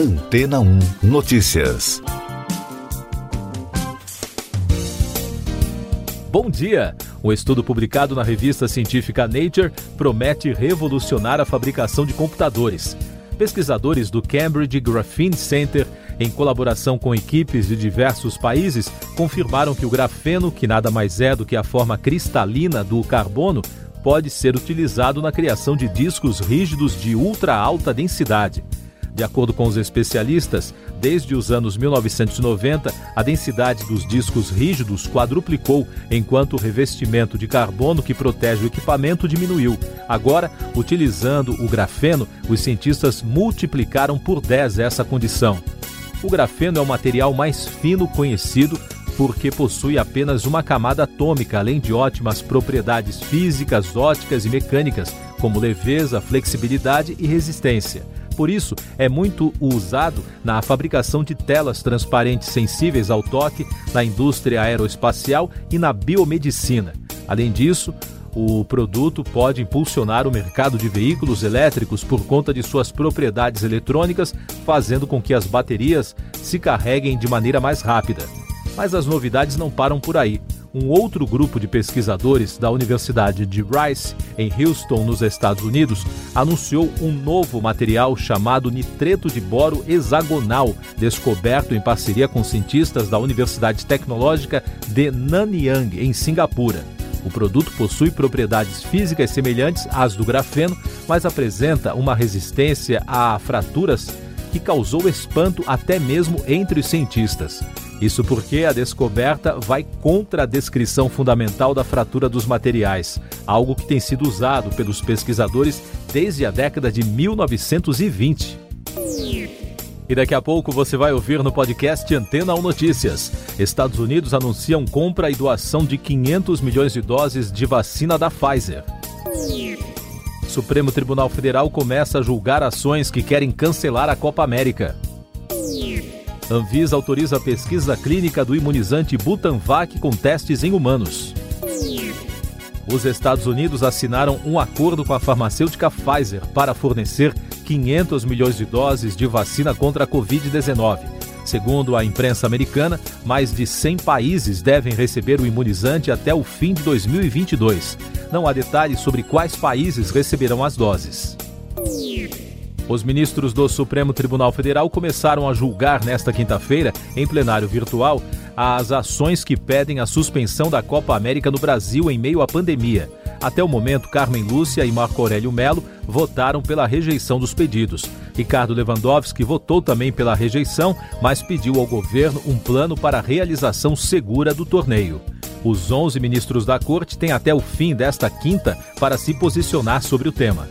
Antena 1 Notícias. Bom dia! Um estudo publicado na revista científica Nature promete revolucionar a fabricação de computadores. Pesquisadores do Cambridge Graphene Center, em colaboração com equipes de diversos países, confirmaram que o grafeno, que nada mais é do que a forma cristalina do carbono, pode ser utilizado na criação de discos rígidos de ultra alta densidade. De acordo com os especialistas, desde os anos 1990, a densidade dos discos rígidos quadruplicou, enquanto o revestimento de carbono que protege o equipamento diminuiu. Agora, utilizando o grafeno, os cientistas multiplicaram por 10 essa condição. O grafeno é o material mais fino conhecido porque possui apenas uma camada atômica, além de ótimas propriedades físicas, óticas e mecânicas, como leveza, flexibilidade e resistência. Por isso, é muito usado na fabricação de telas transparentes sensíveis ao toque, na indústria aeroespacial e na biomedicina. Além disso, o produto pode impulsionar o mercado de veículos elétricos por conta de suas propriedades eletrônicas, fazendo com que as baterias se carreguem de maneira mais rápida. Mas as novidades não param por aí um outro grupo de pesquisadores da Universidade de Rice, em Houston, nos Estados Unidos, anunciou um novo material chamado nitreto de boro hexagonal, descoberto em parceria com cientistas da Universidade Tecnológica de Nanyang, em Singapura. O produto possui propriedades físicas semelhantes às do grafeno, mas apresenta uma resistência a fraturas que causou espanto até mesmo entre os cientistas. Isso porque a descoberta vai contra a descrição fundamental da fratura dos materiais, algo que tem sido usado pelos pesquisadores desde a década de 1920. E daqui a pouco você vai ouvir no podcast Antena 1 Notícias. Estados Unidos anunciam compra e doação de 500 milhões de doses de vacina da Pfizer. Supremo Tribunal Federal começa a julgar ações que querem cancelar a Copa América. Anvisa autoriza a pesquisa clínica do imunizante Butanvac com testes em humanos. Os Estados Unidos assinaram um acordo com a farmacêutica Pfizer para fornecer 500 milhões de doses de vacina contra a Covid-19. Segundo a imprensa americana, mais de 100 países devem receber o imunizante até o fim de 2022. Não há detalhes sobre quais países receberão as doses. Os ministros do Supremo Tribunal Federal começaram a julgar nesta quinta-feira, em plenário virtual, as ações que pedem a suspensão da Copa América no Brasil em meio à pandemia. Até o momento, Carmen Lúcia e Marco Aurélio Melo votaram pela rejeição dos pedidos. Ricardo Lewandowski votou também pela rejeição, mas pediu ao governo um plano para a realização segura do torneio. Os 11 ministros da corte têm até o fim desta quinta para se posicionar sobre o tema.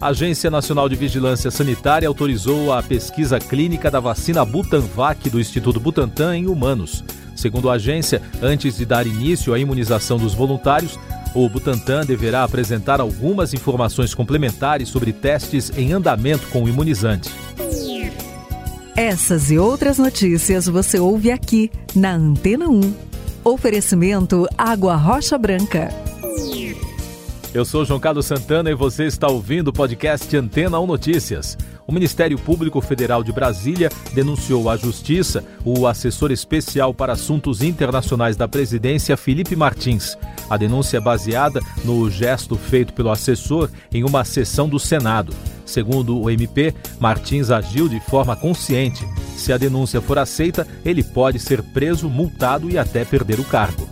A Agência Nacional de Vigilância Sanitária autorizou a pesquisa clínica da vacina Butanvac do Instituto Butantan em humanos. Segundo a agência, antes de dar início à imunização dos voluntários, o Butantan deverá apresentar algumas informações complementares sobre testes em andamento com o imunizante. Essas e outras notícias você ouve aqui na Antena 1. Oferecimento Água Rocha Branca. Eu sou João Carlos Santana e você está ouvindo o podcast Antena 1 Notícias. O Ministério Público Federal de Brasília denunciou à Justiça o assessor especial para assuntos internacionais da presidência, Felipe Martins. A denúncia é baseada no gesto feito pelo assessor em uma sessão do Senado. Segundo o MP, Martins agiu de forma consciente. Se a denúncia for aceita, ele pode ser preso, multado e até perder o cargo.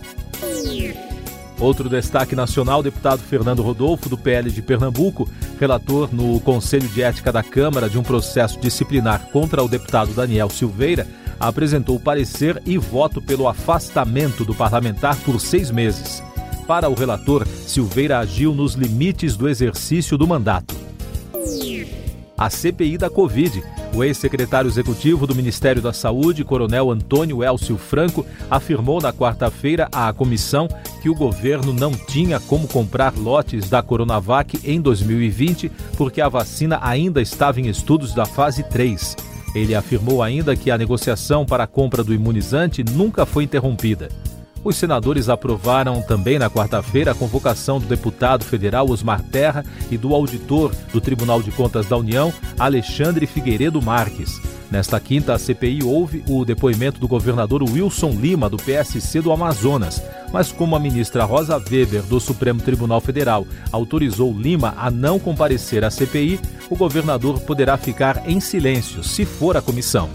Outro destaque nacional, deputado Fernando Rodolfo, do PL de Pernambuco, relator no Conselho de Ética da Câmara de um processo disciplinar contra o deputado Daniel Silveira, apresentou parecer e voto pelo afastamento do parlamentar por seis meses. Para o relator, Silveira agiu nos limites do exercício do mandato. A CPI da Covid o ex-secretário executivo do Ministério da Saúde, Coronel Antônio Elcio Franco, afirmou na quarta-feira à comissão que o governo não tinha como comprar lotes da Coronavac em 2020 porque a vacina ainda estava em estudos da fase 3. Ele afirmou ainda que a negociação para a compra do imunizante nunca foi interrompida. Os senadores aprovaram também na quarta-feira a convocação do deputado federal Osmar Terra e do auditor do Tribunal de Contas da União, Alexandre Figueiredo Marques. Nesta quinta, a CPI houve o depoimento do governador Wilson Lima, do PSC do Amazonas. Mas como a ministra Rosa Weber, do Supremo Tribunal Federal, autorizou Lima a não comparecer à CPI, o governador poderá ficar em silêncio se for a comissão.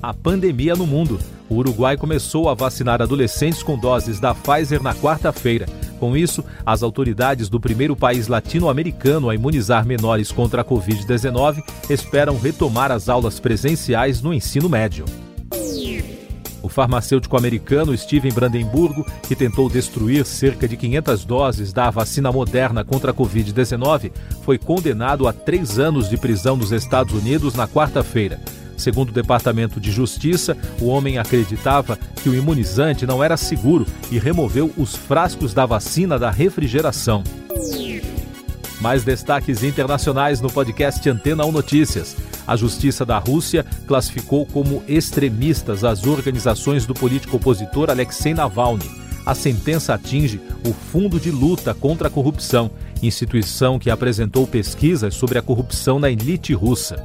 A pandemia no mundo. O Uruguai começou a vacinar adolescentes com doses da Pfizer na quarta-feira. Com isso, as autoridades do primeiro país latino-americano a imunizar menores contra a Covid-19 esperam retomar as aulas presenciais no ensino médio. O farmacêutico americano Steven Brandenburgo, que tentou destruir cerca de 500 doses da vacina moderna contra a Covid-19, foi condenado a três anos de prisão nos Estados Unidos na quarta-feira. Segundo o Departamento de Justiça, o homem acreditava que o imunizante não era seguro e removeu os frascos da vacina da refrigeração. Mais destaques internacionais no podcast Antena 1 Notícias. A Justiça da Rússia classificou como extremistas as organizações do político opositor Alexei Navalny. A sentença atinge o Fundo de Luta contra a Corrupção, instituição que apresentou pesquisas sobre a corrupção na elite russa.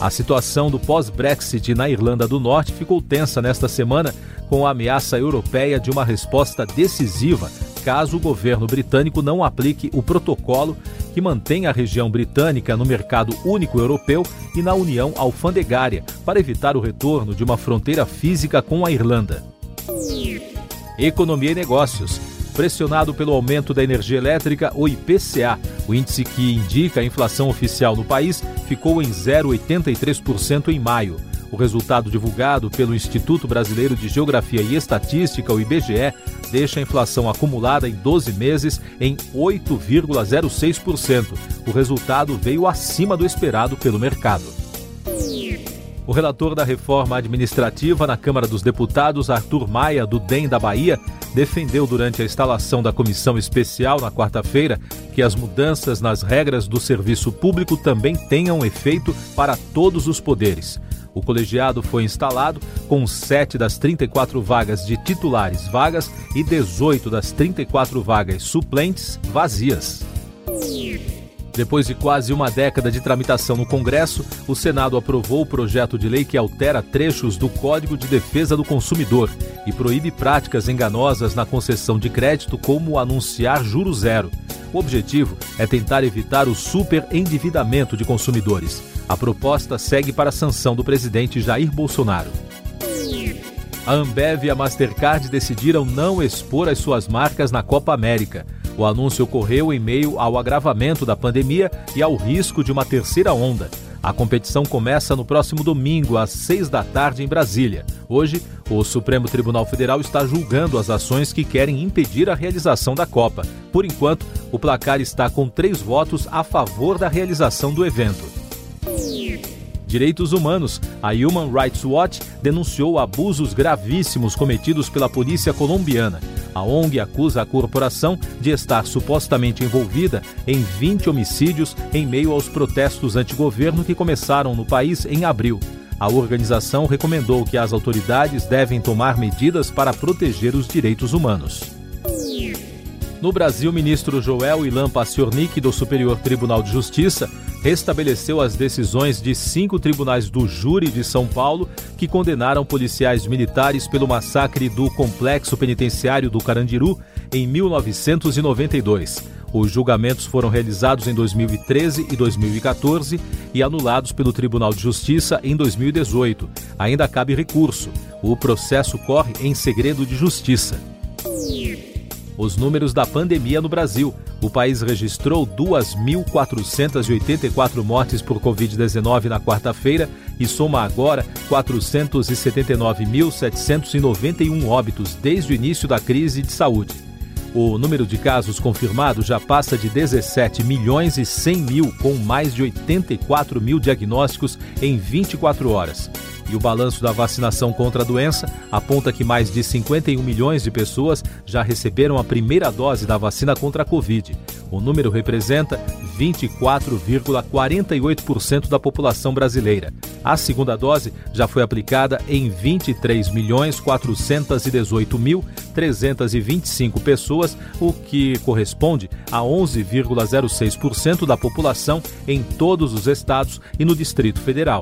A situação do pós-Brexit na Irlanda do Norte ficou tensa nesta semana, com a ameaça europeia de uma resposta decisiva caso o governo britânico não aplique o protocolo que mantém a região britânica no mercado único europeu e na União Alfandegária, para evitar o retorno de uma fronteira física com a Irlanda. Economia e Negócios. Pressionado pelo aumento da energia elétrica, o IPCA, o índice que indica a inflação oficial no país, ficou em 0,83% em maio. O resultado divulgado pelo Instituto Brasileiro de Geografia e Estatística, o IBGE, deixa a inflação acumulada em 12 meses em 8,06%. O resultado veio acima do esperado pelo mercado. O relator da reforma administrativa na Câmara dos Deputados, Arthur Maia, do DEM da Bahia, defendeu durante a instalação da comissão especial na quarta-feira que as mudanças nas regras do serviço público também tenham efeito para todos os poderes. O colegiado foi instalado com 7 das 34 vagas de titulares vagas e 18 das 34 vagas suplentes vazias. Depois de quase uma década de tramitação no Congresso, o Senado aprovou o projeto de lei que altera trechos do Código de Defesa do Consumidor e proíbe práticas enganosas na concessão de crédito, como anunciar juro zero. O objetivo é tentar evitar o superendividamento de consumidores. A proposta segue para a sanção do presidente Jair Bolsonaro. A Ambev e a Mastercard decidiram não expor as suas marcas na Copa América. O anúncio ocorreu em meio ao agravamento da pandemia e ao risco de uma terceira onda. A competição começa no próximo domingo, às seis da tarde, em Brasília. Hoje, o Supremo Tribunal Federal está julgando as ações que querem impedir a realização da Copa. Por enquanto, o placar está com três votos a favor da realização do evento. Direitos Humanos, a Human Rights Watch denunciou abusos gravíssimos cometidos pela polícia colombiana. A ONG acusa a corporação de estar supostamente envolvida em 20 homicídios em meio aos protestos anti-governo que começaram no país em abril. A organização recomendou que as autoridades devem tomar medidas para proteger os direitos humanos. No Brasil, ministro Joel Ilan Paciornik, do Superior Tribunal de Justiça, restabeleceu as decisões de cinco tribunais do júri de São Paulo que condenaram policiais militares pelo massacre do complexo penitenciário do Carandiru em 1992. Os julgamentos foram realizados em 2013 e 2014 e anulados pelo Tribunal de Justiça em 2018. Ainda cabe recurso. O processo corre em segredo de justiça os números da pandemia no Brasil. O país registrou 2.484 mortes por Covid-19 na quarta-feira e soma agora 479.791 óbitos desde o início da crise de saúde. O número de casos confirmados já passa de 17 milhões e 100 mil, com mais de 84 mil diagnósticos em 24 horas. E o balanço da vacinação contra a doença aponta que mais de 51 milhões de pessoas já receberam a primeira dose da vacina contra a Covid. O número representa 24,48% da população brasileira. A segunda dose já foi aplicada em 23.418.325 pessoas, o que corresponde a 11,06% da população em todos os estados e no Distrito Federal.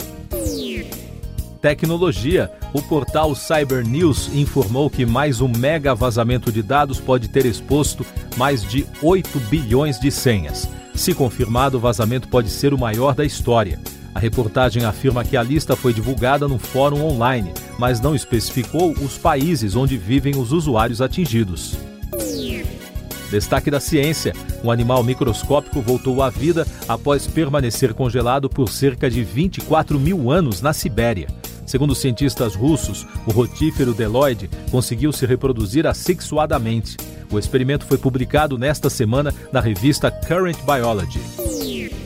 Tecnologia. O portal Cyber News informou que mais um mega vazamento de dados pode ter exposto mais de 8 bilhões de senhas. Se confirmado, o vazamento pode ser o maior da história. A reportagem afirma que a lista foi divulgada no fórum online, mas não especificou os países onde vivem os usuários atingidos. Destaque da ciência: um animal microscópico voltou à vida após permanecer congelado por cerca de 24 mil anos na Sibéria. Segundo cientistas russos, o rotífero deloide conseguiu se reproduzir assexuadamente. O experimento foi publicado nesta semana na revista Current Biology.